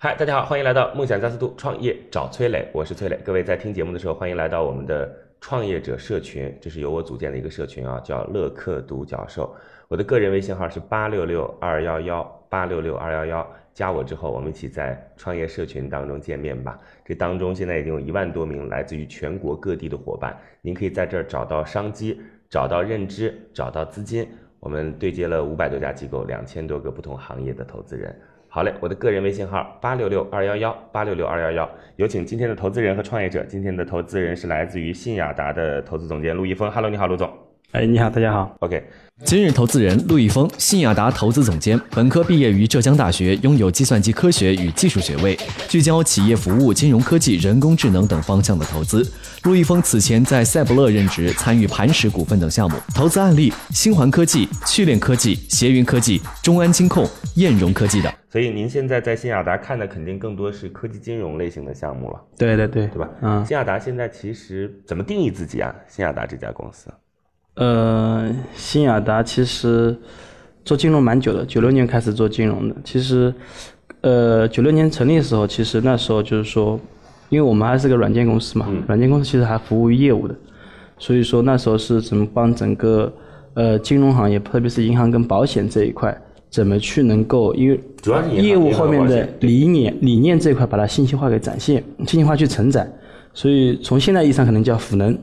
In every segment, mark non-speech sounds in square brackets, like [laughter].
嗨，大家好，欢迎来到梦想加速度创业找崔磊，我是崔磊。各位在听节目的时候，欢迎来到我们的创业者社群，这是由我组建的一个社群啊，叫乐客独角兽。我的个人微信号是八六六二幺幺八六六二幺幺，加我之后，我们一起在创业社群当中见面吧。这当中现在已经有一万多名来自于全国各地的伙伴，您可以在这儿找到商机，找到认知，找到资金。我们对接了五百多家机构，两千多个不同行业的投资人。好嘞，我的个人微信号八六六二幺幺八六六二幺幺，有请今天的投资人和创业者。今天的投资人是来自于信雅达的投资总监陆一峰。Hello，你好，陆总。哎，你好，大家好。OK，今日投资人陆毅峰，信雅达投资总监，本科毕业于浙江大学，拥有计算机科学与技术学位，聚焦企业服务、金融科技、人工智能等方向的投资。陆毅峰此前在赛博乐任职，参与磐石股份等项目。投资案例：星环科技、趣链科技、协云科技、中安金控、燕融科技等。所以您现在在信雅达看的肯定更多是科技金融类型的项目了，对对对，对吧？嗯，信雅达现在其实怎么定义自己啊？信雅达这家公司，呃，新雅达其实做金融蛮久的，九六年开始做金融的。其实，呃，九六年成立的时候，其实那时候就是说，因为我们还是个软件公司嘛，软件公司其实还服务于业务的，所以说那时候是怎么帮整个呃金融行业，特别是银行跟保险这一块，怎么去能够因为主要是业务后面的理念理念这一块把它信息化给展现，信息化去承载。所以从现在意义上可能叫辅能，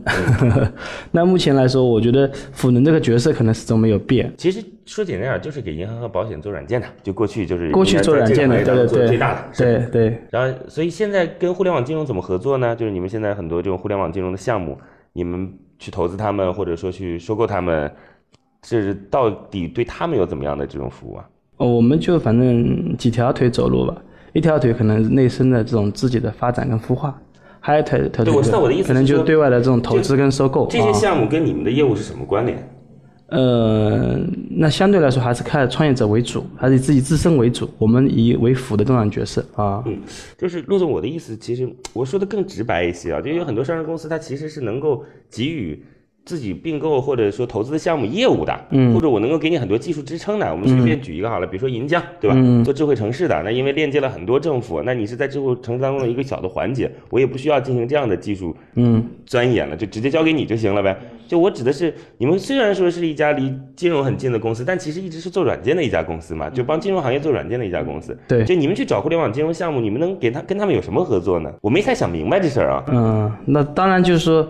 [laughs] 那目前来说，我觉得辅能这个角色可能始终没有变。其实说简单点，就是给银行和保险做软件的，就过去就是过去做软件的，对对对，最大的，是吧对对。然后，所以现在跟互联网金融怎么合作呢？就是你们现在很多这种互联网金融的项目，你们去投资他们，或者说去收购他们，这到底对他们有怎么样的这种服务啊？哦，我们就反正几条腿走路吧，一条腿可能内生的这种自己的发展跟孵化，还有对我知道我的意思可能就对外的这种投资跟收购。这些啊项目跟你们的业务是什么关联？呃，那相对来说还是看创业者为主，还是以自己自身为主，我们以为辅的这样角色啊。嗯，就是陆总，我的意思，其实我说的更直白一些啊，就有很多上市公司，它其实是能够给予自己并购或者说投资的项目业务的，嗯，或者我能够给你很多技术支撑的。我们随便举一个好了，比如说银江，对吧？做智慧城市的，那因为链接了很多政府，那你是在智慧城市当中的一个小的环节，我也不需要进行这样的技术嗯钻研了，就直接交给你就行了呗。就我指的是，你们虽然说是一家离金融很近的公司，但其实一直是做软件的一家公司嘛，就帮金融行业做软件的一家公司。对就你们去找互联网金融项目，你们能给他跟他们有什么合作呢？我没太想明白这事儿啊。嗯，那当然就是说，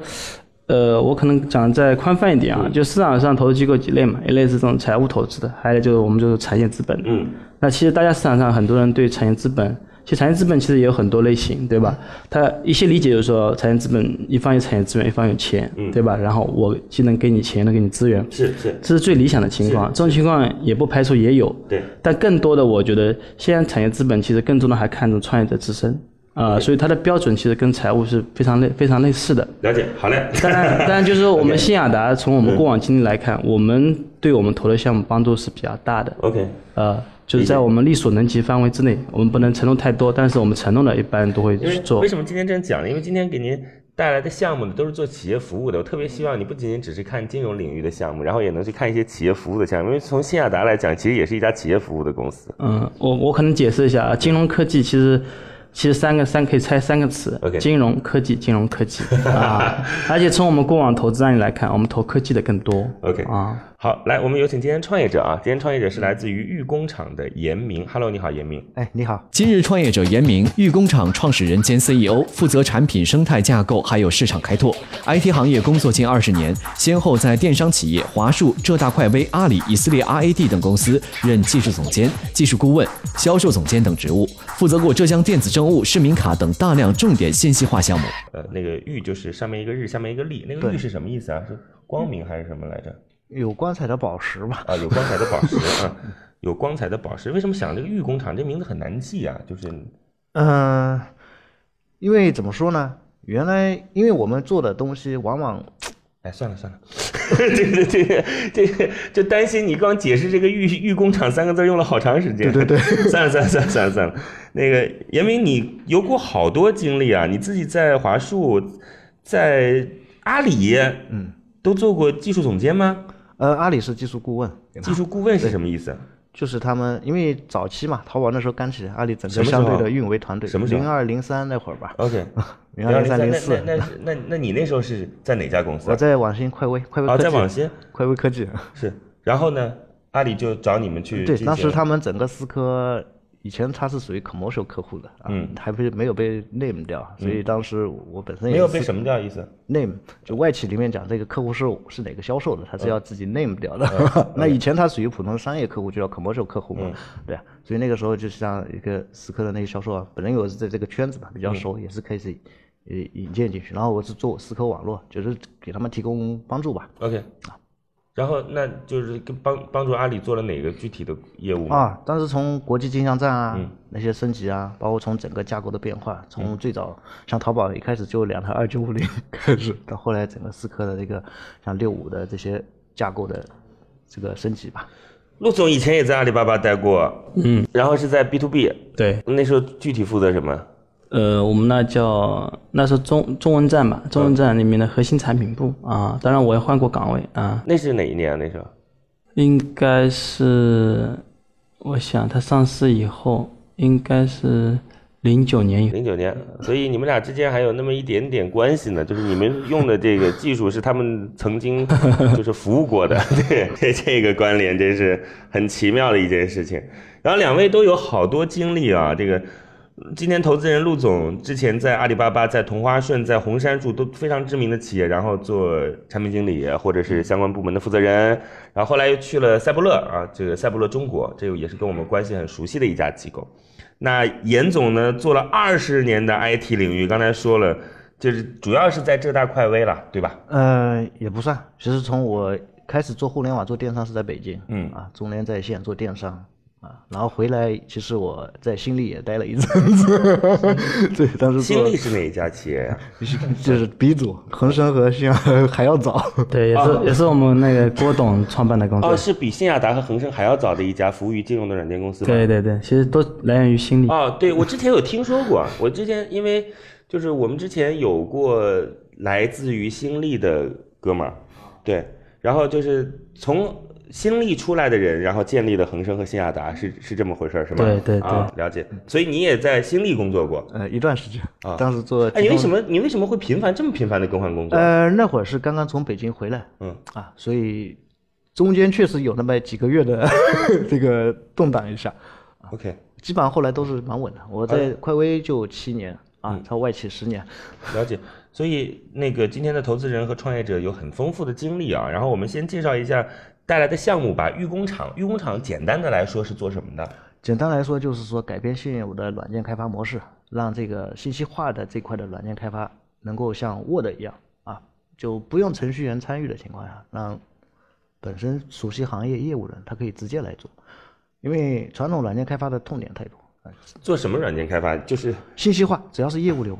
呃，我可能讲再宽泛一点啊，就市场上投资机构几类嘛，一类是这种财务投资的，还有就是我们就是产业资本。嗯，那其实大家市场上很多人对产业资本，其实产业资本其实也有很多类型，对吧？他一些理解就是说，产业资本一方有产业资源，一方有钱，对吧？然后我既能给你钱，又能给你资源，是是，这是最理想的情况。这种情况也不排除也有，对，但更多的，我觉得现在产业资本其实更多的还看重创业者自身啊、所以它的标准其实跟财务是非常类非常类似的。了解，好嘞。当然，当然就是说我们新雅达从我们过往经历来看，我们对我们投的项目帮助是比较大的。OK，呃，就是在我们力所能及范围之内，我们不能承诺太多，但是我们承诺的一般都会去做为。什么今天这样讲呢？因为今天给您带来的项目呢，都是做企业服务的。我特别希望你不仅仅只是看金融领域的项目，然后也能去看一些企业服务的项目。因为从新亚达来讲，其实也是一家企业服务的公司。嗯，我我可能解释一下啊，金融科技其实其实三个三可以拆三个词金融科技，金融科技。[laughs] 啊，而且从我们过往投资案例来看，我们投科技的更多。OK 啊，好，来，我们有请今天创业者啊，今天创业者是来自于玉工厂的严明。Hello，你好，严明。哎，你好，今日创业者严明，玉工厂创始人兼 CEO，负责产品生态架构还有市场开拓。IT 行业工作近二十年，先后在电商企业华数、浙大快微、阿里、以色列 RAD 等公司任技术总监、技术顾问、销售总监等职务，负责过浙江电子政务、市民卡等大量重点信息化项目。呃，那个玉就是上面一个日，下面一个立，那个玉是什么意思啊？是光明还是什么来着？有光彩的宝石吧？啊，有光彩的宝石啊，有光彩的宝石。为什么想这个玉工厂这名字很难记啊？就是嗯、因为怎么说呢？原来因为我们做的东西往往哎，算了算了，[laughs] 这个这个这个就担心你刚解释这个玉玉工厂三个字用了好长时间。对对对，算了算了算了算了算了。那个严明，你有过好多经历啊，你自己在华数，在阿里，嗯，都做过技术总监吗？呃，阿里是技术顾问，技术顾问是什么意思？就是他们，因为早期嘛，淘宝那时候刚起来，阿里整个相对的运维团队，什么零二零三那会儿吧，OK，[laughs] 零二零三零四，那那那那你那时候是在哪家公司啊？我在网信快微，快微啊，科技，在网信快微科技，是。然后呢，阿里就找你们去对，当时他们整个思科。以前他是属于 commercial 客户的啊，嗯还不是没有被 name 掉，所以当时我本身也没有被什么掉意思？name 就外企里面讲这个客户是是哪个销售的，他嗯是要自己 name 掉的。[laughs] 那以前他属于普通商业客户，就叫 commercial 客户嗯嘛，对啊。所以那个时候就像一个思科的那个销售啊，本人我是在这个圈子嘛比较嗯熟，也是可以呃引荐进去。然后我是做思科网络，就是给他们提供帮助吧。OK，然后那就是跟帮帮助阿里做了哪个具体的业务？啊，当时从国际金项站啊、嗯那些升级啊，包括从整个架构的变化，从最早像淘宝一开始就两台二九五零 [laughs] 开始，到后来整个思科的这个像六五的这些架构的这个升级吧。陆总以前也在阿里巴巴待过，嗯，然后是在 B to B，对，那时候具体负责什么？呃，我们那叫那是中中文站吧，中文站里面的核心产品部啊。当然我也换过岗位啊，那是哪一年啊？那时候应该是，我想它上市以后应该是零九年以后。零九年，所以你们俩之间还有那么一点点关系呢，就是你们用的这个技术是他们曾经就是服务过的，[laughs] 对，这个关联真是很奇妙的一件事情。然后两位都有好多经历啊，这个。今天投资人陆总之前在阿里巴巴、在同花顺、在红杉树都非常知名的企业，然后做产品经理或者是相关部门的负责人，然后后来又去了赛博乐啊，这个赛博乐中国，这个也是跟我们关系很熟悉的一家机构。那严总呢，做了二十年的 IT 领域，刚才说了，就是主要是在浙大快微了，对吧？呃，也不算，其实从我开始做互联网、做电商是在北京，嗯啊，中联在线做电商啊，然后回来，其实我在新力也待了一阵子，[laughs] 对，当时新力是哪一家企业呀、就是鼻祖，恒生和信还要早，[laughs] 对，也是、也是我们那个郭董创办的公司。哦，是比新亚达和恒生还要早的一家服务于金融的软件公司？对对对，其实都来源于新力。哦，对，我之前有听说过，我之前因为就是我们之前有过来自于新力的哥们儿，对，然后就是从新力出来的人，然后建立了恒生和新亚达，是是这么回事儿是吗？对对对啊，了解。所以你也在新力工作过，呃，一段时间啊，当时做，哎，你为什？么你为什么会频繁这么频繁的更换工作？呃，那会儿是刚刚从北京回来，嗯啊，所以中间确实有那么几个月的 [laughs] 这个动荡一下，，OK，基本上后来都是蛮稳的。我在快威就七年啊，超外企十年。[laughs] 了解。所以那个今天的投资人和创业者有很丰富的经历啊。然后我们先介绍一下带来的项目吧。预工厂，预工厂简单的来说是做什么的？简单来说，就是说改变现有的软件开发模式，让这个信息化的这块的软件开发能够像 Word 一样啊，就不用程序员参与的情况下，让本身熟悉行业业务的人他可以直接来做，因为传统软件开发的痛点太多，啊做什么软件开发？就是信息化只要是业务流，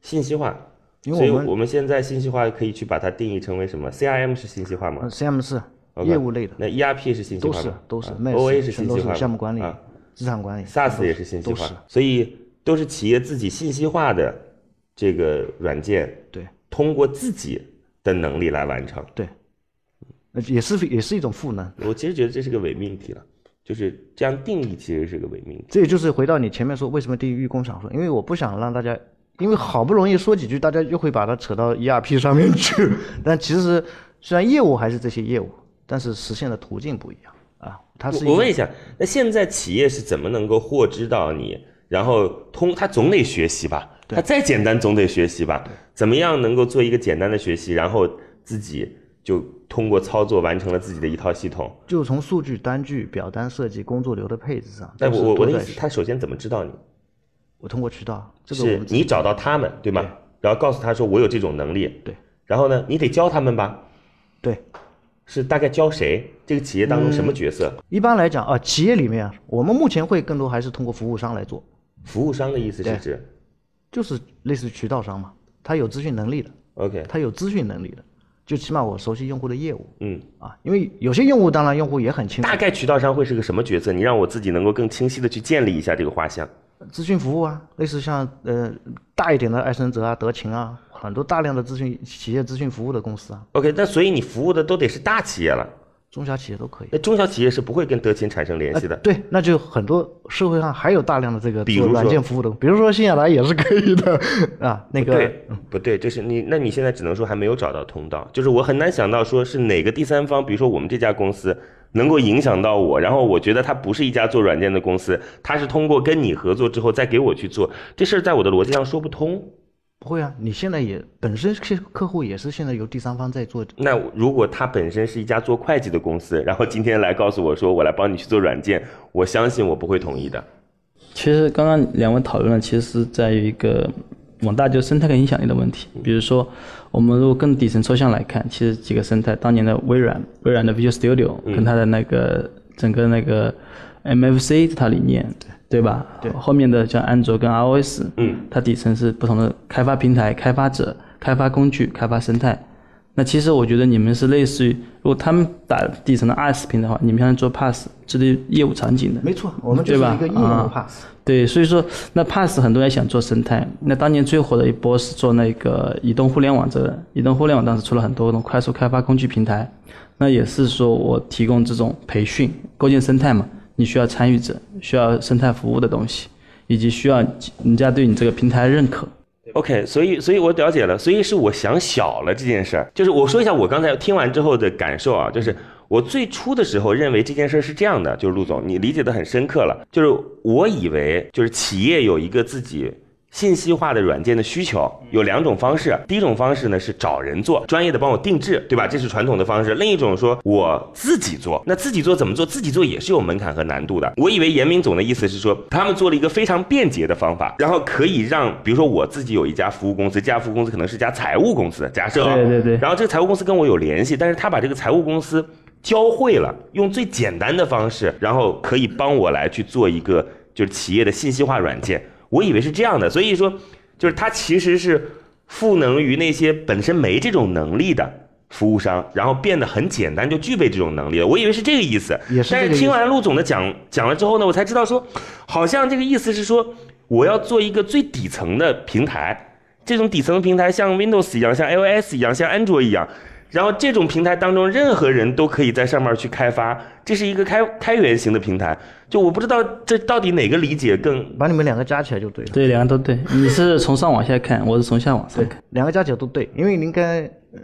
信息化。因为我们我们现在信息化可以去把它定义成为什么？CRM 是信息化吗呃 CM 是业务类的，那 ERP 是信息都是化吗？都是啊 MES OA 是信息化吗项目管理啊、资产管理 SaaS 也是信息化，所以都是企业自己信息化的这个软件，对通过自己的能力来完成。对，那也是也是一种赋能。我其实觉得这是个伪命题了，就是这样定义其实是个伪命题。这也就是回到你前面说为什么定义玉工厂说，因为我不想让大家，因为好不容易说几句，大家又会把它扯到 ERP 上面去。[laughs] 但其实虽然业务还是这些业务，但是实现的途径不一样啊。它是我我问一下，那现在企业是怎么能够获知到你？然后通他总得学习吧，他再简单总得学习吧？怎么样能够做一个简单的学习，然后自己就通过操作完成了自己的一套系统？就从数据、单据、表单设计、工作流的配置上，但我我我的意思，他首先怎么知道你？我通过渠道，这个是你找到他们对吗？然后告诉他说我有这种能力，对然后呢，你得教他们吧？对。是大概教谁？这个企业当中嗯什么角色？一般来讲啊，企业里面啊我们目前会更多还是通过服务商来做，服务商的意思是指就是类似渠道商嘛。他有咨询能力的，OK，他有咨询能力的，就起码我熟悉用户的业务嗯，啊，因为有些用户当然用户也很清楚大，概渠道商会是个什么角色？你让我自己能够更清晰的去建立一下这个画像。咨询服务啊，类似像呃大一点的艾森哲啊、德勤啊，很多大量的咨询企业咨询服务的公司啊，OK，那所以你服务的都得是大企业了，中小企业都可以。那中小企业是不会跟德勤产生联系的。对，那就很多社会上还有大量的这个做比如软件服务的，比如说新亚达也是可以的 [laughs] 啊。那个对，不对，就是你，那你现在只能说还没有找到通道，就是我很难想到说是哪个第三方，比如说我们这家公司能够影响到我，然后我觉得它不是一家做软件的公司，它是通过跟你合作之后再给我去做这事儿，在我的逻辑上说不通。不会啊，你现在也本身是客户也是现在由第三方在做，那如果他本身是一家做会计的公司，然后今天来告诉我说我来帮你去做软件，我相信我不会同意的。其实刚刚两位讨论的，其实是在于一个往大就生态跟影响力的问题。比如说，我们如果更底层抽象来看，其实几个生态，当年的微软，微软的 Visual Studio 跟它的那个整个那个 MFC 这套理念，对吧？对。后面的像安卓跟 iOS，嗯，它底层是不同的开发平台、开发者、开发工具、开发生态。那其实我觉得你们是类似于，如果他们打底层的 IaaS 平台的话，你们像做 Pass 这类业务场景的，没错，我们就是对吧啊 pass。对，所以说那 Pass 很多人想做生态，那当年最火的一波是做那个移动互联网这个，移动互联网当时出了很多那种快速开发工具平台，那也是说我提供这种培训，构建生态嘛，你需要参与者，需要生态服务的东西，以及需要人家对你这个平台认可。OK，所以所以我了解了，所以是我想小了这件事儿。就是我说一下我刚才听完之后的感受啊，就是我最初的时候认为这件事儿是这样的，就是陆总你理解的很深刻了，就是我以为就是企业有一个自己。信息化的软件的需求有两种方式，第一种方式呢是找人做，专业的帮我定制，对吧？这是传统的方式。另一种说我自己做，那自己做怎么做？自己做也是有门槛和难度的。我以为严明总的意思是说，他们做了一个非常便捷的方法，然后可以让，比如说我自己有一家服务公司，这家服务公司可能是家财务公司，假设啊，对对对然后这个财务公司跟我有联系，但是他把这个财务公司教会了，用最简单的方式，然后可以帮我来去做一个就是企业的信息化软件。我以为是这样的，所以说就是它其实是赋能于那些本身没这种能力的服务商，然后变得很简单就具备这种能力了。我以为是这个意思，但是听完陆总的讲讲了之后呢，我才知道说，好像这个意思是说我要做一个最底层的平台，这种底层的平台像 Windows 一样，像 iOS 一样，像安卓一样。然后这种平台当中，任何人都可以在上面去开发，这是一个开开源型的平台。就我不知道这到底哪个理解更把你们两个加起来就对了。对，两个都对。你是从上往下看，我是从下往上看。两个加起来都对，因为您刚才呃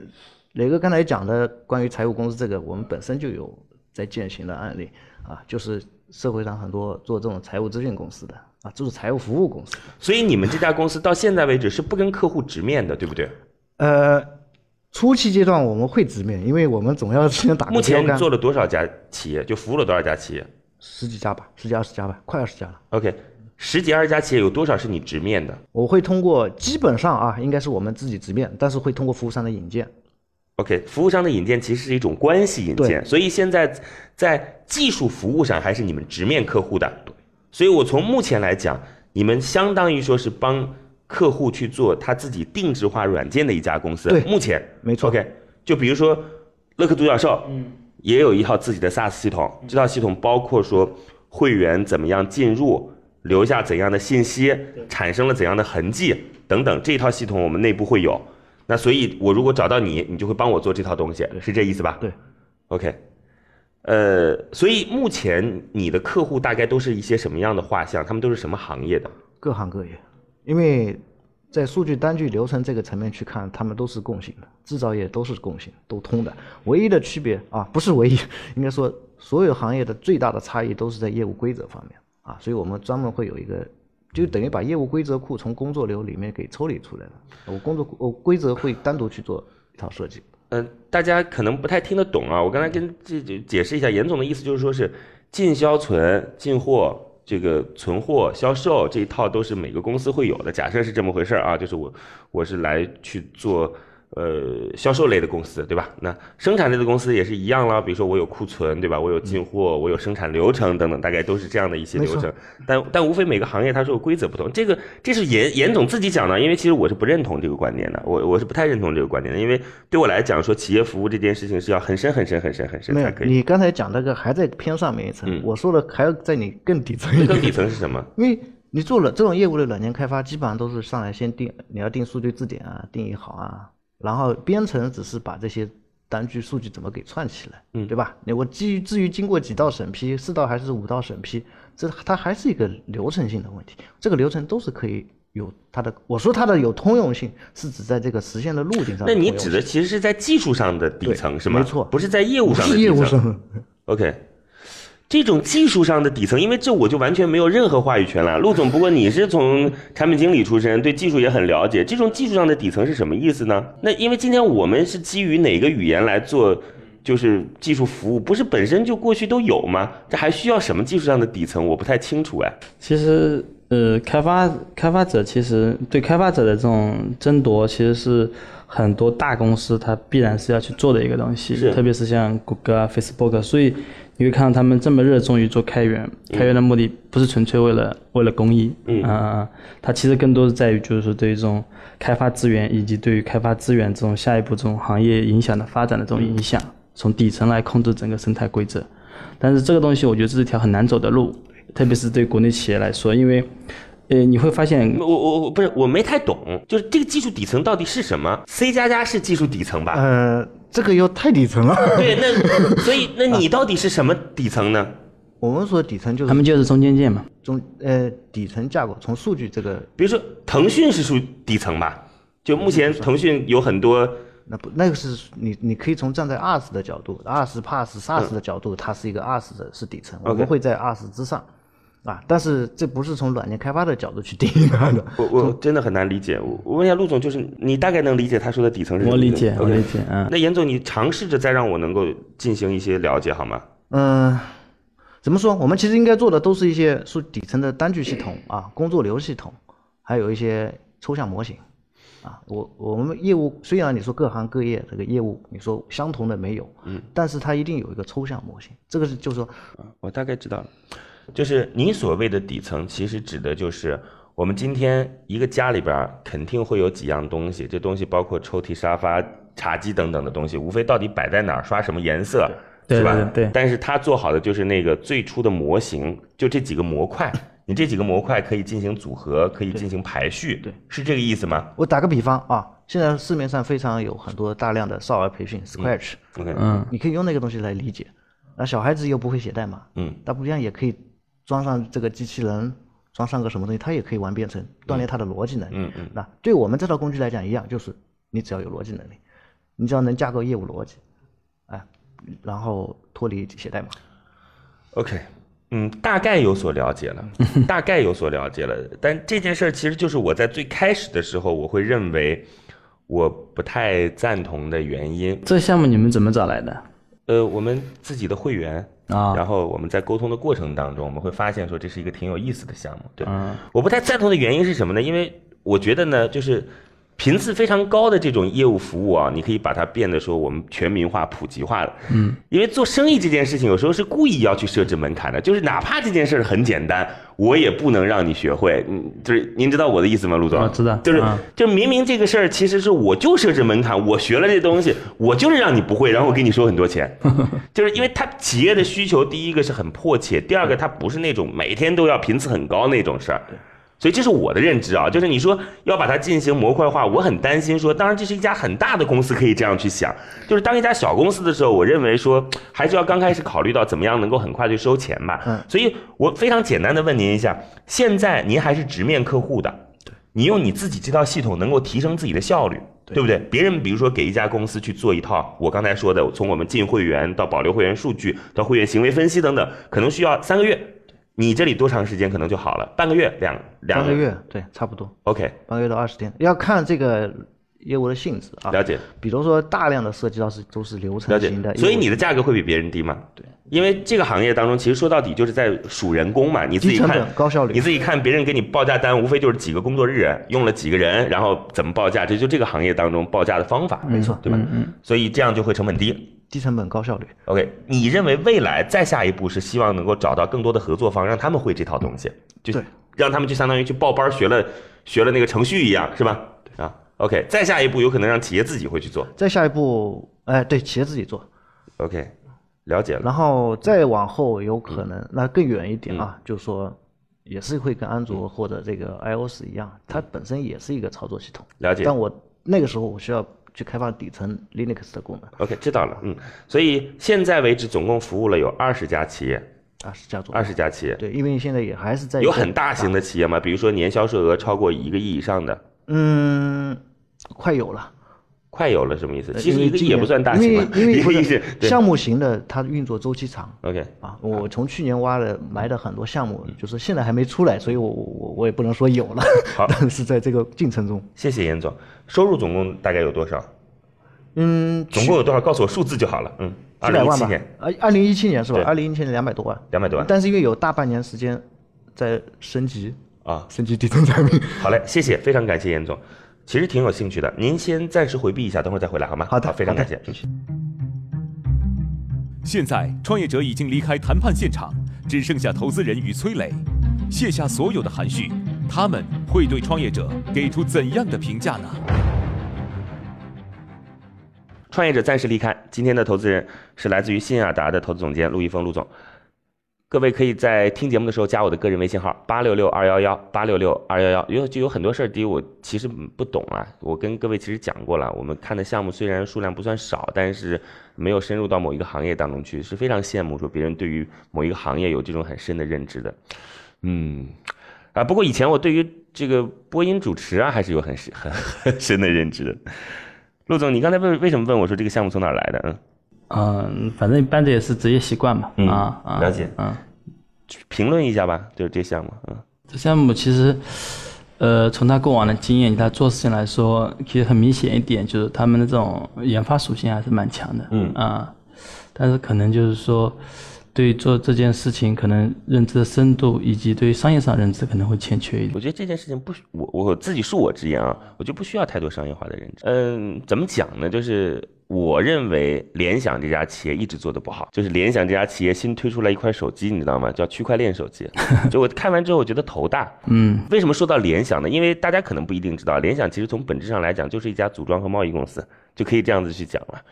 磊哥刚才讲的关于财务公司这个，我们本身就有在践行的案例啊，就是社会上很多做这种财务咨询公司的啊，就是财务服务公司。所以你们这家公司到现在为止是不跟客户直面的，对不对？呃，初期阶段我们会直面，因为我们总要先打个目前做了多少家企业？就服务了多少家企业十几家吧，十几二十家吧，快二十家了。？OK，十几二十家企业有多少是你直面的我会通过基本上啊，应该是我们自己直面，但是会通过服务商的引荐。？OK，服务商的引荐其实是一种关系引荐，所以现在在技术服务上还是你们直面客户的。所以我从目前来讲，你们相当于说是帮客户去做他自己定制化软件的一家公司。对目前没错 OK，就比如说乐客独角兽，嗯，也有一套自己的 SaaS 系统，这套系统包括说会员怎么样进入，留下怎样的信息，产生了怎样的痕迹等等，这一套系统我们内部会有。那所以，我如果找到你，你就会帮我做这套东西，是这意思吧？对，OK。呃，所以目前你的客户大概都是一些什么样的画像？他们都是什么行业的？各行各业，因为在数据单据流程这个层面去看，他们都是共性的，制造业都是共性，都通的。唯一的区别啊，不是唯一，[laughs] 应该说所有行业的最大的差异都是在业务规则方面啊，所以我们专门会有一个，就等于把业务规则库从工作流里面给抽离出来了。我工作我规则会单独去做一套设计。嗯、大家可能不太听得懂啊。我刚才跟这这解释一下，严总的意思就是说是进销存、进货、这个存货、销售这一套都是每个公司会有的。假设是这么回事儿啊，就是我我是来去做呃销售类的公司，对吧？那生产类的公司也是一样了，比如说我有库存，对吧？我有进货，我有生产流程等等，大概都是这样的一些流程。但但无非每个行业它是有规则不同，这个这是严严总自己讲的，因为其实我是不认同这个观点的，我我是不太认同这个观点的，因为对我来讲说企业服务这件事情是要很深很深很深很深才可，以。你刚才讲那个还在偏上面一层，嗯我说的还要在你更底层一点。更底层是什么？[laughs] 因为你做了这种业务的软件开发，基本上都是上来先定，你要定数据字典啊，定义好啊，然后编程只是把这些单据数据怎么给串起来，嗯对吧？你我基于至于经过几道审批，四道还是五道审批，这它还是一个流程性的问题，这个流程都是可以有它的，我说它的有通用性，是指在这个实现的路径上那你。指的其实是在技术上的底层是吗？没错不是在业务上的 [laughs] 底层。业务上，OK，这种技术上的底层，因为这我就完全没有任何话语权了。陆总，不过你是从产品经理出身，对技术也很了解。这种技术上的底层是什么意思呢？那因为今天我们是基于哪个语言来做，就是技术服务，不是本身就过去都有吗？这还需要什么技术上的底层？我不太清楚哎。其实，呃，开发开发者其实对开发者的这种争夺，其实是很多大公司它必然是要去做的一个东西，是特别是像谷歌啊、Facebook，所以你会看到他们这么热衷于做开源。开源的目的不是纯粹为了为了公益，嗯啊、它其实更多是在于就是说对于这种开发资源以及对于开发资源这种下一步这种行业影响的发展的这种影响，从底层来控制整个生态规则。但是这个东西我觉得这是一条很难走的路，特别是对国内企业来说，因为，呃，你会发现我我我不是我没太懂，就是这个技术底层到底是什么？C 加加是技术底层吧？呃，这个又太底层了。对，那所以那你到底是什么底层呢？我们说底层就是他们就是中间件嘛。中呃底层架构，从数据这个比如说腾讯是属于底层吧？就目前腾讯有很多那不那个是你你可以从站在 ARS 的角度，ARS、PaaS、SaaS 的角度，它是一个 ARS 的是底层，我们会在 ARS 之上，啊，但是这不是从软件开发的角度去定义它的。我我真的很难理解。我我问一下陆总，就是你大概能理解他说的底层是什么？我理解，我理解，嗯。那严总，你尝试着再让我能够进行一些了解好吗？嗯、怎么说？我们其实应该做的都是一些数底层的单据系统啊，工作流系统，还有一些抽象模型。啊，我我们业务虽然你说各行各业这个业务你说相同的没有，嗯，但是它一定有一个抽象模型，这个是就是说我大概知道了，就是你所谓的底层，其实指的就是我们今天一个家里边肯定会有几样东西，这东西包括抽屉、沙发、茶几等等的东西，无非到底摆在哪儿，刷什么颜色，对是吧？对对对但是它做好的就是那个最初的模型，就这几个模块，你这几个模块可以进行组合，可以进行排序，对，是这个意思吗我打个比方啊，现在市面上非常有很多大量的少儿培训 Scratch，、？OK，嗯，你可以用那个东西来理解。那小孩子又不会写代码，嗯，大不一样也可以装上这个机器人，装上个什么东西，它也可以玩编程，锻炼它的逻辑能力。嗯嗯那对我们这套工具来讲一样，就是你只要有逻辑能力，你只要能架构业务逻辑，哎，然后脱离写代码。OK，嗯，大概有所了解了，大概有所了解了。但这件事儿其实就是我在最开始的时候，我会认为我不太赞同的原因。这项目你们怎么找来的？呃，我们自己的会员啊然后我们在沟通的过程当中，我们会发现说这是一个挺有意思的项目。对，嗯我不太赞同的原因是什么呢？因为我觉得呢，就是频次非常高的这种业务服务啊，你可以把它变得说我们全民化、普及化的。嗯，因为做生意这件事情，有时候是故意要去设置门槛的，就是哪怕这件事儿很简单，我也不能让你学会。嗯，就是您知道我的意思吗，陆总？我知道就是嗯就明明这个事儿其实是我就设置门槛，我学了这东西，我就是让你不会，然后我给你收很多钱。[laughs] 就是因为他企业的需求，第一个是很迫切，第二个它不是那种每天都要频次很高那种事儿。所以这是我的认知啊，就是你说要把它进行模块化，我很担心说，当然这是一家很大的公司可以这样去想，就是当一家小公司的时候，我认为说还是要刚开始考虑到怎么样能够很快就收钱吧。嗯所以我非常简单的问您一下，现在您还是直面客户的，你用你自己这套系统能够提升自己的效率，对不对？别人比如说给一家公司去做一套我刚才说的，从我们进会员到保留会员数据到会员行为分析等等，可能需要三个月，你这里多长时间可能就好了？半个月、两两半个月，对，差不多，OK，半个月到二十天，要看这个业务的性质啊。了解。比如说大量的涉及到是都是流程型的，，所以你的价格会比别人低吗？对，因为这个行业当中，其实说到底就是在数人工嘛，你自己看本高效率你自己看别人给你报价单，无非就是几个工作日，用了几个人，然后怎么报价，这就这个行业当中报价的方法，没错，对吧？嗯，所以这样就会成本低。低成本高效率。OK，你认为未来再下一步是希望能够找到更多的合作方，让他们会这套东西，就对让他们就相当于去报班学了学了那个程序一样，是吧？啊，OK，再下一步有可能让企业自己会去做。再下一步，哎，对，企业自己做，OK，了解了。然后再往后有可嗯。能，那更远一点啊，就是说也是会跟安卓或者这个 iOS 一样，它本身也是一个操作系统。了解。但我那个时候我需要去开发底层 Linux 的功能。OK，知道了，嗯，所以现在为止总共服务了有二十家企业，啊，是这样做。二十家企业，对，因为现在也还是在有很大型的企业嘛？比如说年销售额超过一个亿以上的，嗯，快有了。快有了什么意思？呃其实也不算大型了，因为因为 [laughs] 一个亿是不是对项目型的，它运作周期长 OK，啊。我从去年挖的埋的很多项目，嗯就是现在还没出来，所以我我我我也不能说有了好，[laughs] 但是在这个进程中，谢谢严总，收入总共大概有多少？嗯，总共有多少？告诉我数字就好了。嗯，二零一七年，呃，二零一七年是吧对？二零一七年两百多万，两百多万但是因为有大半年时间在升级，啊。升级底层产品。好嘞，谢谢，非常感谢严总，其实挺有兴趣的。您先暂时回避一下，等会儿再回来好吗？好的非常感谢。现在，创业者已经离开谈判现场，只剩下投资人与崔磊，卸下所有的含蓄，他们会对创业者给出怎样的评价呢？创业者暂时离开。今天的投资人是来自于新亚达的投资总监陆一峰，陆总。各位可以在听节目的时候加我的个人微信号八六六二幺幺八六六二幺幺，有就有很多事儿，第一我其实不懂啊，我跟各位其实讲过了，我们看的项目虽然数量不算少，但是没有深入到某一个行业当中去，是非常羡慕说别人对于某一个行业有这种很深的认知的。嗯，啊，不过以前我对于这个播音主持啊，还是有很深很 [laughs] 很深的认知的。陆总，你刚才为为什么问我说这个项目从哪来的？嗯，嗯，反正一般的也是职业习惯嘛。嗯啊啊，了解嗯，评论一下吧，就是这项目。嗯，这项目其实，呃，从他过往的经验，他做事情来说，其实很明显一点，就是他们的这种研发属性还是蛮强的。嗯啊，但是可能就是说，对做这件事情，可能认知的深度以及对商业上认知可能会欠缺一点。我觉得这件事情不需，我我自己恕我直言啊，我就不需要太多商业化的认知。嗯，怎么讲呢？就是我认为联想这家企业一直做的不好，就是联想这家企业新推出来一款手机，你知道吗？叫区块链手机。[laughs] 就我看完之后，我觉得头大。嗯，为什么说到联想呢？因为大家可能不一定知道，联想其实从本质上来讲就是一家组装和贸易公司，就可以这样子去讲了。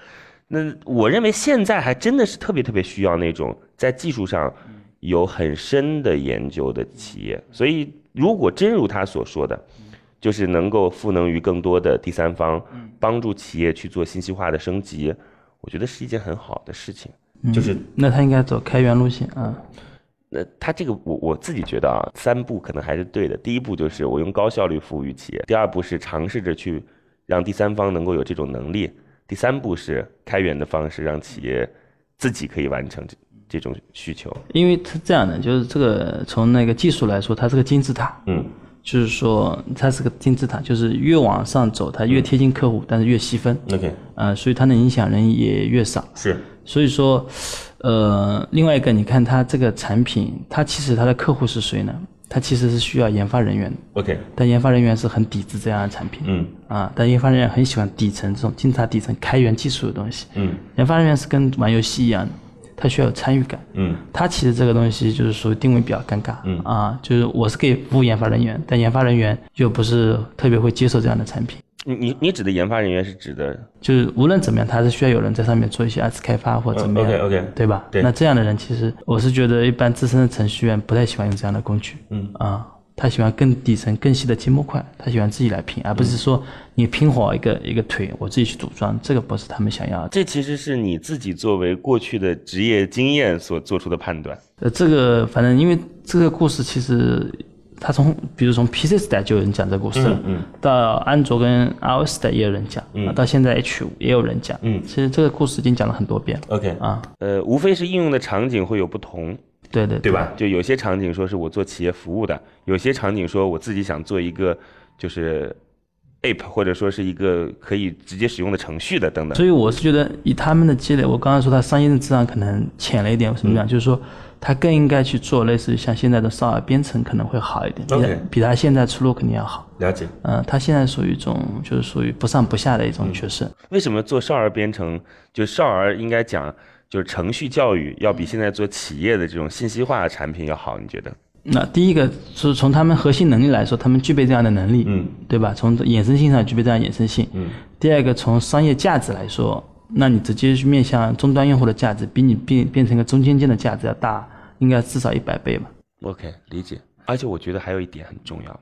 那我认为现在还真的是特别特别需要那种在技术上有很深的研究的企业。所以，如果真如他所说的，就是能够赋能于更多的第三方，帮助企业去做信息化的升级，我觉得是一件很好的事情。就是那他应该走开源路线啊。那他这个我我自己觉得啊，三步可能还是对的。第一步就是我用高效率服务于企业，第二步是尝试着去让第三方能够有这种能力，第三步是开源的方式让企业自己可以完成这这种需求。因为是这样的，就是这个从那个技术来说，它是个金字塔。嗯，就是说它是个金字塔，就是越往上走，它越贴近客户，但是越细分。OK，呃，所以它的影响人也越少。是所以说，呃，另外一个，你看它这个产品，它其实它的客户是谁呢？它其实是需要研发人员的，OK，但研发人员是很抵制这样的产品。嗯啊，但研发人员很喜欢底层这种金字塔底层开源技术的东西。嗯研发人员是跟玩游戏一样的，他需要有参与感。嗯。它其实这个东西就是属于定位比较尴尬，嗯。啊，就是我是可以服务研发人员，但研发人员又不是特别会接受这样的产品，你你你指的研发人员是指的？就是无论怎么样，他是需要有人在上面做一些二次开发或者怎么样、OK OK，对吧？对。那这样的人，其实我是觉得一般资深的程序员不太喜欢用这样的工具，嗯。啊，他喜欢更底层、更细的积木块，他喜欢自己来拼，而不是说你拼好一个一个腿，我自己去组装，这个不是他们想要的。这其实是你自己作为过去的职业经验所做出的判断。呃，这个反正因为这个故事其实他从比如从 PC 时代就有人讲这个故事了，嗯到安卓跟 iOS 时代也有人讲，嗯。到现在 H 五也有人讲，嗯。其实这个故事已经讲了很多遍了 OK，啊，呃，无非是应用的场景会有不同，对对对吧？就有些场景说是我做企业服务的，有些场景说我自己想做一个就是 app 或者说是一个可以直接使用的程序的等等。所以我是觉得以他们的积累，我刚刚说他商业的质量可能浅了一点，什么嗯讲？就是说他更应该去做类似于像现在的少儿编程可能会好一点，比比他现在出路肯定要好。了解。嗯、他现在属于一种就是属于不上不下的一种角色。为什么做少儿编程，就少儿应该讲就是程序教育，要比现在做企业的这种信息化的产品要好？你觉得？那第一个是从他们核心能力来说，他们具备这样的能力，嗯，对吧？从衍生性上具备这样衍生性，嗯。第二个从商业价值来说，那你直接去面向终端用户的价值，比你变变成一个中间件的价值要大，应该至少一百倍吧。OK，理解。而且我觉得还有一点很重要，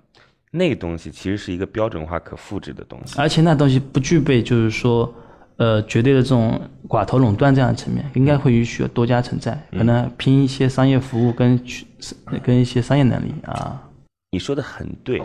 那个东西其实是一个标准化、可复制的东西。而且那东西不具备就是说，呃，绝对的这种寡头垄断这样的层面，应该会允许有多家存在，可能拼一些商业服务跟去跟一些商业能力啊。你说的很对，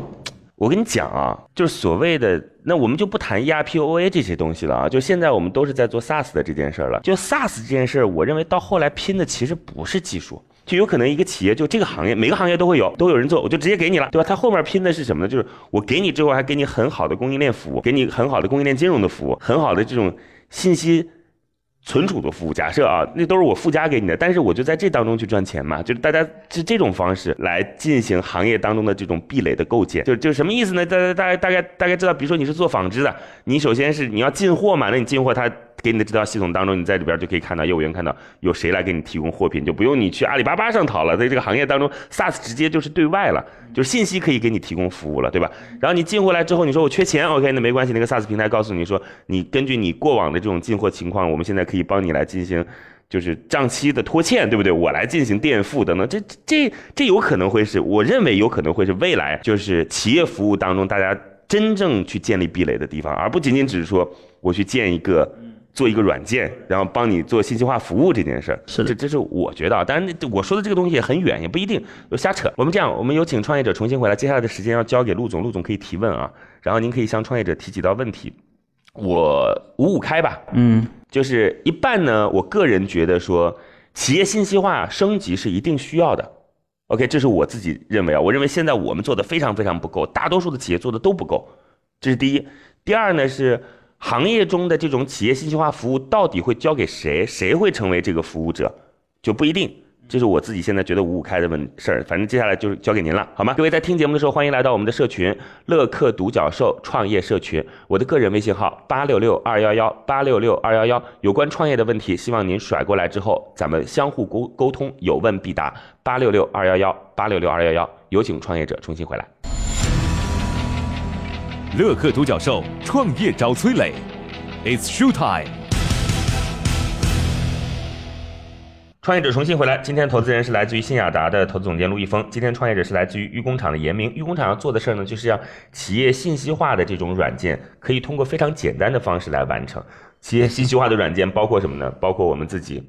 我跟你讲啊，就是所谓的，那我们就不谈 ERPOA 这些东西了啊，就现在我们都是在做 SaaS 的这件事儿了。就 SaaS 这件事儿，我认为到后来拼的其实不是技术。就有可能一个企业就这个行业，每个行业都会有，都有人做，我就直接给你了，对吧？它后面拼的是什么呢？就是我给你之后，还给你很好的供应链服务，给你很好的供应链金融的服务，很好的这种信息存储的服务。假设啊，那都是我附加给你的，但是我就在这当中去赚钱嘛，就是大家是这种方式来进行行业当中的这种壁垒的构建，就就什么意思呢？大家大概大概大概知道，比如说你是做纺织的，你首先是你要进货嘛，那你进货它。给你的这套系统当中，你在里边就可以看到业务员看到有谁来给你提供货品，就不用你去阿里巴巴上淘了。在这个行业当中，SaaS 直接就是对外了，就是信息可以给你提供服务了，对吧？然后你进货来之后，你说我缺钱，OK，那没关系，那个 SaaS 平台告诉你说，你根据你过往的这种进货情况，我们现在可以帮你来进行。就是账期的拖欠，对不对？我来进行垫付等等，这这这有可能会是，我认为有可能会是未来就是企业服务当中大家真正去建立壁垒的地方，而不仅仅只是说我去建一个。做一个软件，然后帮你做信息化服务这件事儿，是的这这是我觉得啊。当然，我说的这个东西也很远，也不一定有瞎扯。我们这样，我们有请创业者重新回来，接下来的时间要交给陆总，陆总可以提问啊，然后您可以向创业者提几道问题，我五五开吧。嗯，就是一半呢，我个人觉得说，企业信息化升级是一定需要的。OK，这是我自己认为啊，我认为现在我们做的非常非常不够，大多数的企业做的都不够，这是第一。第二呢是行业中的这种企业信息化服务到底会交给谁，谁会成为这个服务者，就不一定。这是我自己现在觉得五五开的问事儿，反正接下来就是交给您了，好吗？各位在听节目的时候，欢迎来到我们的社群乐客独角兽创业社群，我的个人微信号八六六二幺幺八六六二幺幺，有关创业的问题，希望您甩过来之后，咱们相互沟沟通，有问必答。八六六二幺幺八六六二幺幺，有请创业者重新回来。乐客独角兽创业找崔磊，It's show time。创业者重新回来，今天投资人是来自于新雅达的投资总监陆一峰。今天创业者是来自于玉工厂的严明。玉工厂要做的事儿呢，就是让企业信息化的这种软件可以通过非常简单的方式来完成。企业信息化的软件包括什么呢？包括我们自己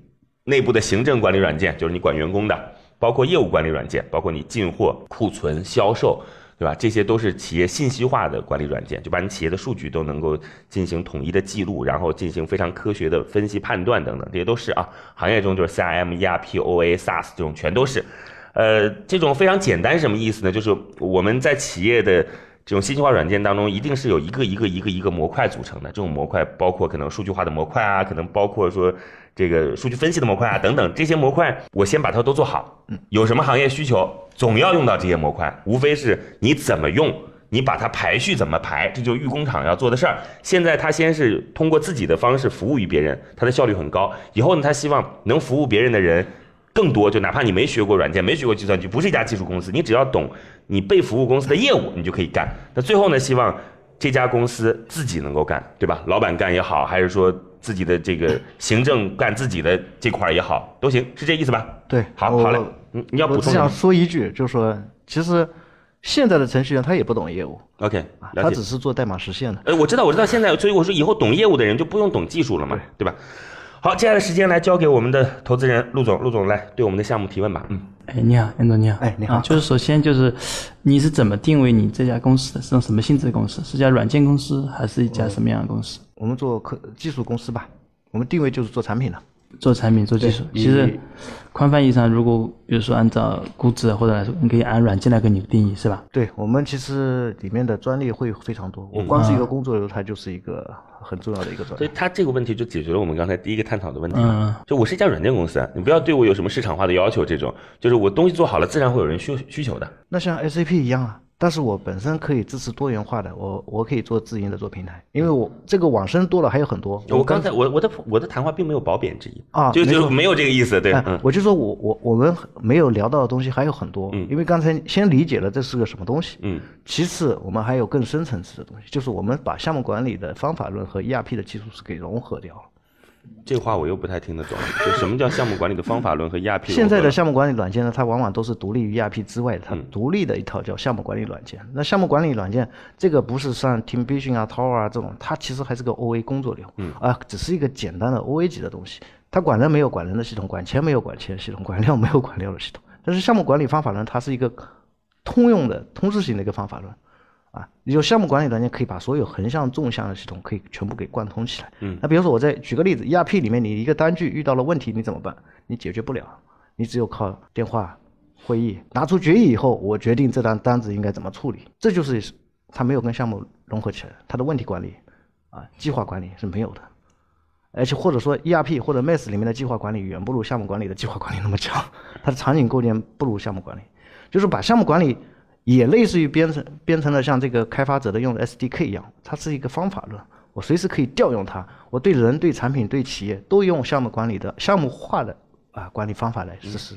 内部的行政管理软件，就是你管员工的；包括业务管理软件，包括你进货、库存、销售。对吧？这些都是企业信息化的管理软件，就把你企业的数据都能够进行统一的记录，然后进行非常科学的分析判断等等，这些都是啊。行业中就是 CRM、ERP、OA、SaaS 这种全都是。呃，这种非常简单什么意思呢？就是我们在企业的这种信息化软件当中，一定是有一个一个一个一个模块组成的。这种模块包括可能数据化的模块啊，可能包括说这个数据分析的模块啊等等。这些模块我先把它都做好。有什么行业需求，总要用到这些模块，无非是你怎么用。你把它排序怎么排，这就是预工厂要做的事儿。现在他先是通过自己的方式服务于别人，他的效率很高。以后呢，他希望能服务别人的人更多，就哪怕你没学过软件，没学过计算机，不是一家技术公司，你只要懂你被服务公司的业务，你就可以干。那最后呢，希望这家公司自己能够干，对吧？老板干也好，还是说自己的这个行政干自己的这块儿也好，都行，是这意思吧？对，好，好嘞，嗯，你要我只想补充什么说一句，就是说，其实现在的程序员他也不懂业务，？OK，啊了解他只。是做代码实现的。呃，我知道，我知道，现在，所以我说以后懂业务的人就不用懂技术了嘛，对吧？好，接下来时间来交给我们的投资人陆总，陆总来对我们的项目提问吧。嗯，哎，你好，严总，你好。哎你好啊就是首先就是，你是怎么定位你这家公司的？是种什么性质的公司？是家软件公司，还是一家什么样的公司？我们做科技术公司吧，我们定位就是做产品的。做产品做技术。其实宽泛意义上，如果比如说按照估值或者来说，你可以按软件来给你定义，是吧？对我们其实里面的专利会非常多，我光是一个工作流，它就是一个很重要的一个专利。所以它这个问题就解决了我们刚才第一个探讨的问题。嗯就我是一家软件公司，你不要对我有什么市场化的要求，这种就是我东西做好了，自然会有人需需求的。那像 SAP 一样啊，但是我本身可以支持多元化的，我我可以做自营的做平台，因为我这个网深多了还有很多。我刚才我我的我的谈话并没有褒贬之意啊就就没有这个意思，对，我就说我我我们没有聊到的东西还有很多，嗯。因为刚才先理解了这是个什么东西，嗯，其次我们还有更深层次的东西，就是我们把项目管理的方法论和 ERP 的技术是给融合掉了。这话我又不太听得懂，就什么叫项目管理的方法论和 [laughs] ERP？现在的项目管理软件呢，它往往都是独立于 ERP 之外的，它嗯独立的一套叫项目管理软件。那项目管理软件这个不是像 Team Vision 啊、Tower 啊这种，它其实还是个 OA 工作流，嗯啊，只是一个简单的 OA 级的东西。它管人没有管人的系统，管钱没有管钱系统，管料没有管料的系统。但是项目管理方法论，它是一个通用的、通识型的一个方法论。啊，有项目管理软件可以把所有横向、纵向的系统可以全部给贯通起来。嗯那比如说我再举个例子，ERP 里面你一个单据遇到了问题，你怎么办？你解决不了，你只有靠电话会议拿出决议以后，我决定这单单子应该怎么处理。这就是它没有跟项目融合起来，它的问题管理啊、计划管理是没有的。而且或者说 ERP 或者 MES 里面的计划管理远不如项目管理的计划管理那么强，它的场景构建不如项目管理，就是把项目管理也类似于编程编程的像这个开发者的用的 SDK 一样，它是一个方法论，我随时可以调用它，我对人、对产品、对企业都用项目管理的项目化的啊管理方法来实施。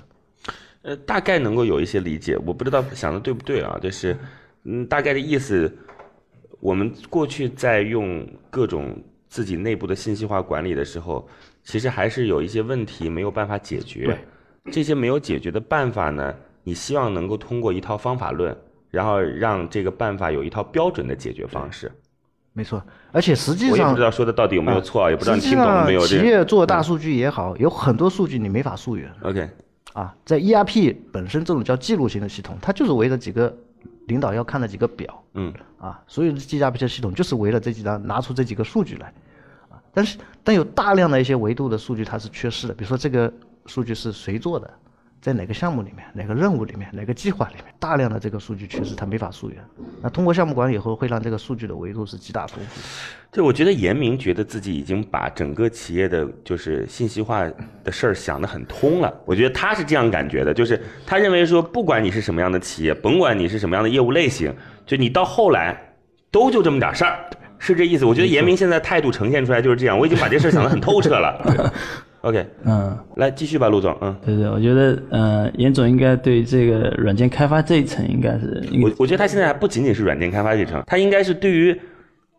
呃，大概能够有一些理解，我不知道想的对不对啊？就是，嗯，大概的意思，我们过去在用各种自己内部的信息化管理的时候，其实还是有一些问题没有办法解决。对，这些没有解决的办法呢，你希望能够通过一套方法论，然后让这个办法有一套标准的解决方式。没错，而且实际上我也不知道说的到底有没有错，也不知道你听懂了没有？这个企业做大数据也好，有很多数据你没法溯源。OK，啊，在 ERP 本身这种叫记录型的系统，它就是围着几个领导要看的几个表嗯啊，所有的 ERP 的系统就是围了这几张拿出这几个数据来啊，但是但有大量的一些维度的数据它是缺失的，比如说这个数据是谁做的，在哪个项目里面、哪个任务里面、哪个计划里面，大量的这个数据确实，它没法溯源。那通过项目管理以后，会让这个数据的维度是极大丰富的。对，我觉得严明觉得自己已经把整个企业的就是信息化的事儿想得很通了。我觉得他是这样感觉的，就是他认为说，不管你是什么样的企业，甭管你是什么样的业务类型，就你到后来都就这么点事儿，是这意思。我觉得严明现在态度呈现出来就是这样，我已经把这事儿想得很透彻了。[laughs] 对 OK，嗯，来继续吧，陆总。嗯，对对，我觉得呃，严总应该对这个软件开发这一层应该是我我觉得他现在还不仅仅是软件开发这层，他应该是对于。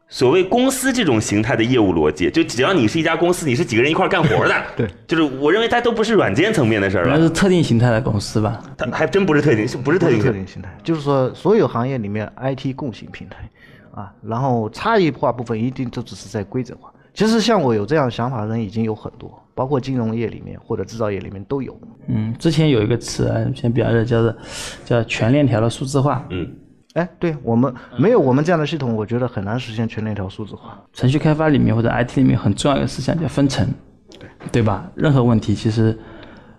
所谓公司这种形态的业务逻辑，就只要你是一家公司，你是几个人一块干活的，[laughs] 对，就是我认为它都不是软件层面的事儿了，应该是特定形态的公司吧？它还真不是特定，是不是特定特定形态，就是说所有行业里面 IT 共性平台啊，然后差异化部分一定都只是在规则化。其实像我有这样想法的人已经有很多，包括金融业里面或者制造业里面都有。嗯，之前有一个词啊，现在比较热，叫做叫全链条的数字化。嗯，哎，对我们没有我们这样的系统，我觉得很难实现全链条数字化。程序开发里面或者 IT 里面很重要的思想叫分层，对对吧？任何问题其实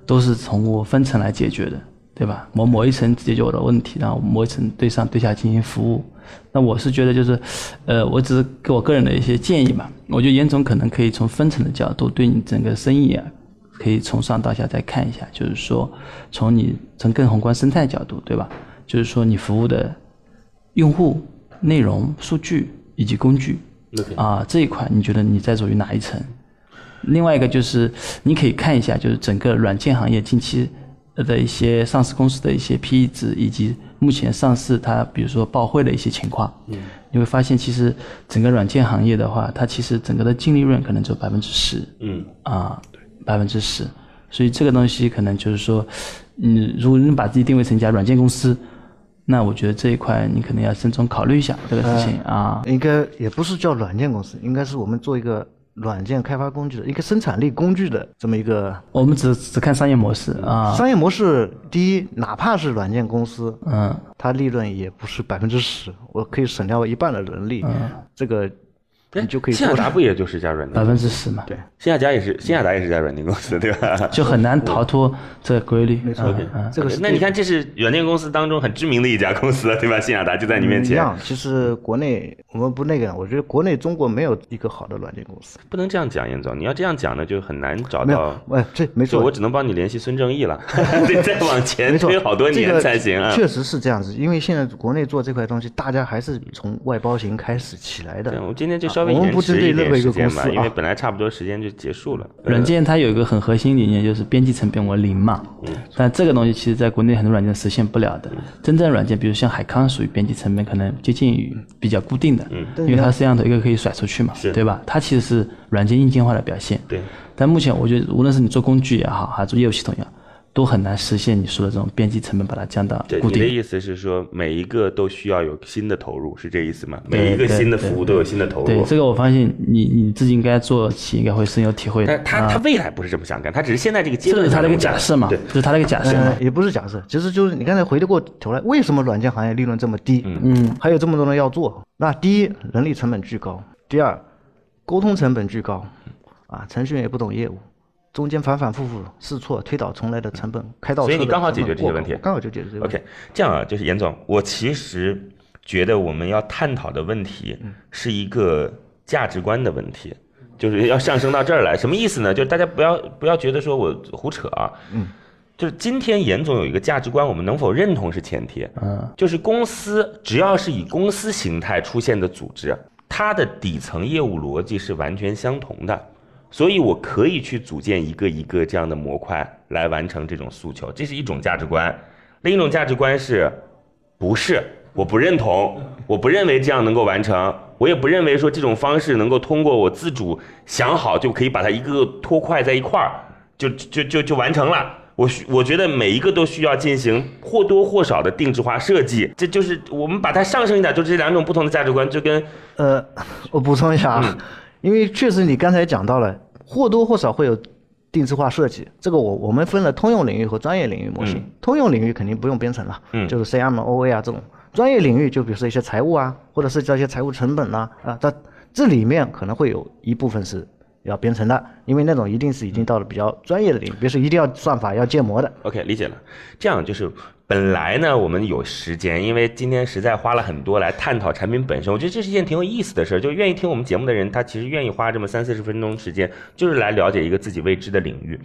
都是从我分层来解决的，对吧？某某一层解决我的问题，然后某一层对上对下进行服务。那我是觉得就是，呃，我只是给我个人的一些建议嘛。我觉得严总可能可以从分层的角度对你整个生意啊，可以从上到下再看一下，就是说从你从更宏观生态角度，对吧？就是说你服务的用户、内容、数据以及工具啊这一块，你觉得你在属于哪一层？另外一个就是你可以看一下，就是整个软件行业近期的一些上市公司的一些 PE 值，以及目前上市它比如说报会的一些情况。嗯，你会发现其实整个软件行业的话，它其实整个的净利润可能只有百分之十。嗯，啊，百分之十，所以这个东西可能就是说，嗯，如果你把自己定位成一家软件公司，那我觉得这一块你可能要慎重考虑一下这个事情啊。应该也不是叫软件公司，应该是我们做一个软件开发工具的一个生产力工具的这么一个我们只只看商业模式啊，商业模式。第一，哪怕是软件公司，嗯，它利润也不是百分之十，我可以省掉一半的人力，这个你就可以新亚达不也就是一家软件百？分之十嘛，对新亚达也是，新亚达也是一家软件公司，对吧？[laughs] 就很难逃脱这个规律。没错这个是那你看，这是软件公司当中很知名的一家公司了，对吧？新亚达就在你面前，一样。其实国内我们不那个，我觉得国内中国没有一个好的软件公司。不能这样讲，严总，你要这样讲呢，就很难找没有到。，哎，这没错，我只能帮你联系孙正义了，[laughs] 得再往前，推好多年才行啊。确实是这样子，因为现在国内做这块东西，大家还是从外包型开始起来的对，。我今天就稍我们延不针对迟一点任何一个时间吧，公司啊因为本来差不多时间就结束了。软件它有一个很核心理念，就是编辑成本为零嘛。但这个东西其实在国内很多软件实现不了的。真正软件，比如像海康，属于编辑成本可能接近于比较固定的，因为它摄像头一个可以甩出去嘛，对吧？它其实是软件硬件化的表现。对。但目前我觉得，无论是你做工具也好，还是做业务系统也好，都很难实现你说的这种边际成本把它降到对，固定。你的意思是说，每一个都需要有新的投入，是这意思吗？每一个新的服务都有新的投入。对这个，我发现你你自己应该做起，应该会深有体会的。但他他未来不是这么想干，他只是现在这个阶段这是他的一个假设嘛，对，这是他的一个假设。也不是假设，其实就是你刚才回得过头来，为什么软件行业利润这么低？嗯，还有这么多人要做。那第一，人力成本巨高；第二，沟通成本巨高，啊，程序员也不懂业务，中间反反复复试错、推倒重来的成本，开倒车的所以你刚好解决这些问题刚好就解决这些问题。OK，这样啊，就是严总，我其实觉得我们要探讨的问题嗯是一个价值观的问题，就是要上升到这儿来。什么意思呢？就是大家不要不要觉得说我胡扯啊，嗯，就是今天严总有一个价值观，我们能否认同是前提。嗯，就是公司只要是以公司形态出现的组织，它的底层业务逻辑是完全相同的，所以我可以去组建一个一个这样的模块来完成这种诉求，这是一种价值观。另一种价值观是，不是我不认同，我不认为这样能够完成，我也不认为说这种方式能够通过我自主想好就可以把它一个个拖块在一块儿，就就就就完成了。我需我觉得每一个都需要进行或多或少的定制化设计，这就是我们把它上升一点，就这两种不同的价值观，就跟呃，我补充一下啊，因为确实你刚才讲到了，或多或少会有定制化设计。这个我我们分了通用领域和专业领域模型。通用领域肯定不用编程了，嗯就是 CM、OA 啊这种。专业领域就比如说一些财务啊，或者涉及到一些财务成本呐啊，它这里面可能会有一部分是要编程的，因为那种一定是已经到了比较专业的领域，比如说一定要算法要建模的。OK 理解了。这样就是本来呢，我们有时间，因为今天实在花了很多来探讨产品本身，我觉得这是一件挺有意思的事儿。就愿意听我们节目的人，他其实愿意花这么三四十分钟时间，就是来了解一个自己未知的领域。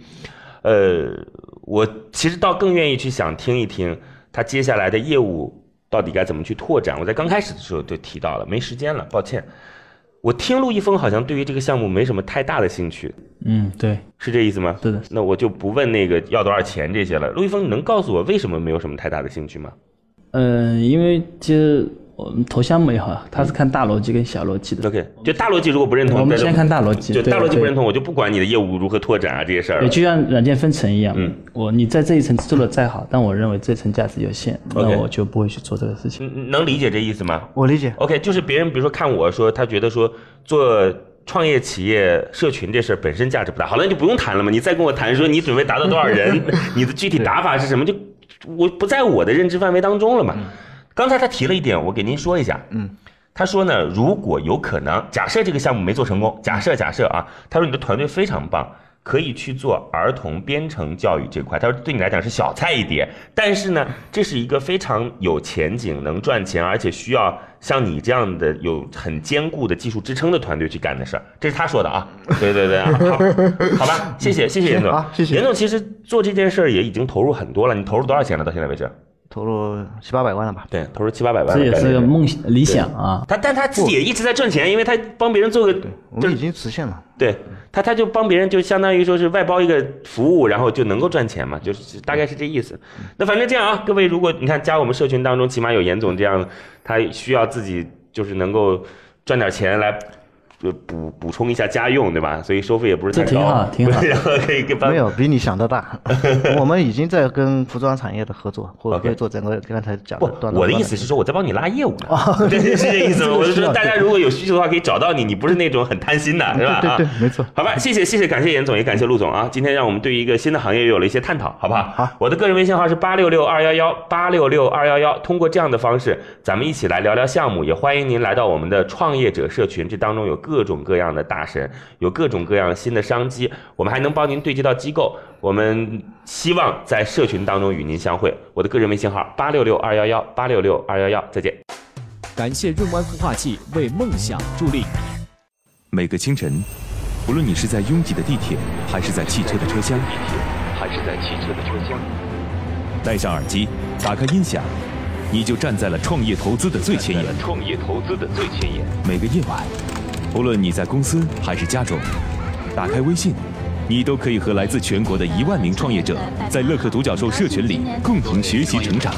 呃，我其实倒更愿意去想听一听他接下来的业务到底该怎么去拓展。我在刚开始的时候就提到了，没时间了，抱歉。我听陆一峰好像对于这个项目没什么太大的兴趣，嗯，对，是这意思吗？对的。那我就不问那个要多少钱这些了。陆一峰，你能告诉我为什么没有什么太大的兴趣吗？嗯，因为其实我们投项目也好，他是看大逻辑跟小逻辑的。OK，就大逻辑如果不认同，我们先看大逻辑就大逻辑不认同，我就不管你的业务如何拓展啊这些事儿对，就像软件分层一样，嗯，我你在这一层做的再好，但我认为这层价值有限，那我就不会去做这个事情。嗯能理解这意思吗我理解，？OK，就是别人比如说看我说，他觉得说做创业企业社群这事儿本身价值不大，好了，你就不用谈了嘛。你再跟我谈说你准备达到多少人，[laughs] 你的具体打法是什么，就我不在我的认知范围当中了嘛。刚才他提了一点，我给您说一下。嗯，他说呢，如果有可能，假设这个项目没做成功，假设假设啊，他说你的团队非常棒，可以去做儿童编程教育这块。他说对你来讲是小菜一碟，但是呢，这是一个非常有前景、能赚钱，而且需要像你这样的有很坚固的技术支撑的团队去干的事儿。这是他说的啊。对对对，啊 [laughs] 好，好吧，谢谢谢谢严总啊谢谢严总其实做这件事儿也已经投入很多了，你投入多少钱了？到现在为止？投入七八百万了吧？对，投入七八百万这也。是个梦想理想啊。他但他自己也一直在赚钱，因为他帮别人做个，就是我们已经实现了。对他他就帮别人就相当于说是外包一个服务，然后就能够赚钱嘛，就是大概是这意思。那反正这样啊，各位如果你看加我们社群当中，起码有严总这样，他需要自己就是能够赚点钱来。呃补补充一下家用，对吧？所以收费也不是太高，这挺好挺好然后可以给帮没有比你想的大，[laughs] 我们已经在跟服装产业的合作，或者 OK 会做整个刚才讲不的断，我的意思是说我在帮你拉业务呢，[laughs] 对，是这意思吗？[laughs] 我是说大家如果有需求的话，可以找到你，你不是那种很贪心的，是吧？对对，没错。好吧，谢谢谢谢，感谢严总，也感谢陆总啊！今天让我们对于一个新的行业有了一些探讨，好不好？好，我的个人微信号是八六六二幺幺八六六二幺幺，通过这样的方式，咱们一起来聊聊项目，也欢迎您来到我们的创业者社群，这当中有各各种各样的大神，有各种各样新的商机，我们还能帮您对接到机构。我们希望在社群当中与您相会。我的个人微信号八六六二幺幺八六六二幺幺，再见。感谢润湾孵化器为梦想助力。每个清晨，无论你是在拥挤的地铁，还是在汽车的车厢，还是在汽车的车厢，戴上耳机，打开音响，你就站在了创业投资的最前沿。创业投资的最前沿。每个夜晚，无论你在公司还是家中，打开微信，你都可以和来自全国的一万名创业者，在乐客独角兽社群里共同学习成长。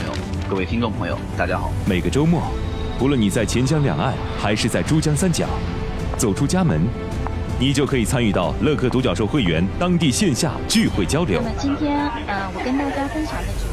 各位听众朋友，大家好。每个周末，无论你在钱江两岸还是在珠江三角，走出家门，你就可以参与到乐客独角兽会员当地线下聚会交流那。么今天，呃，我跟大家分享的主题。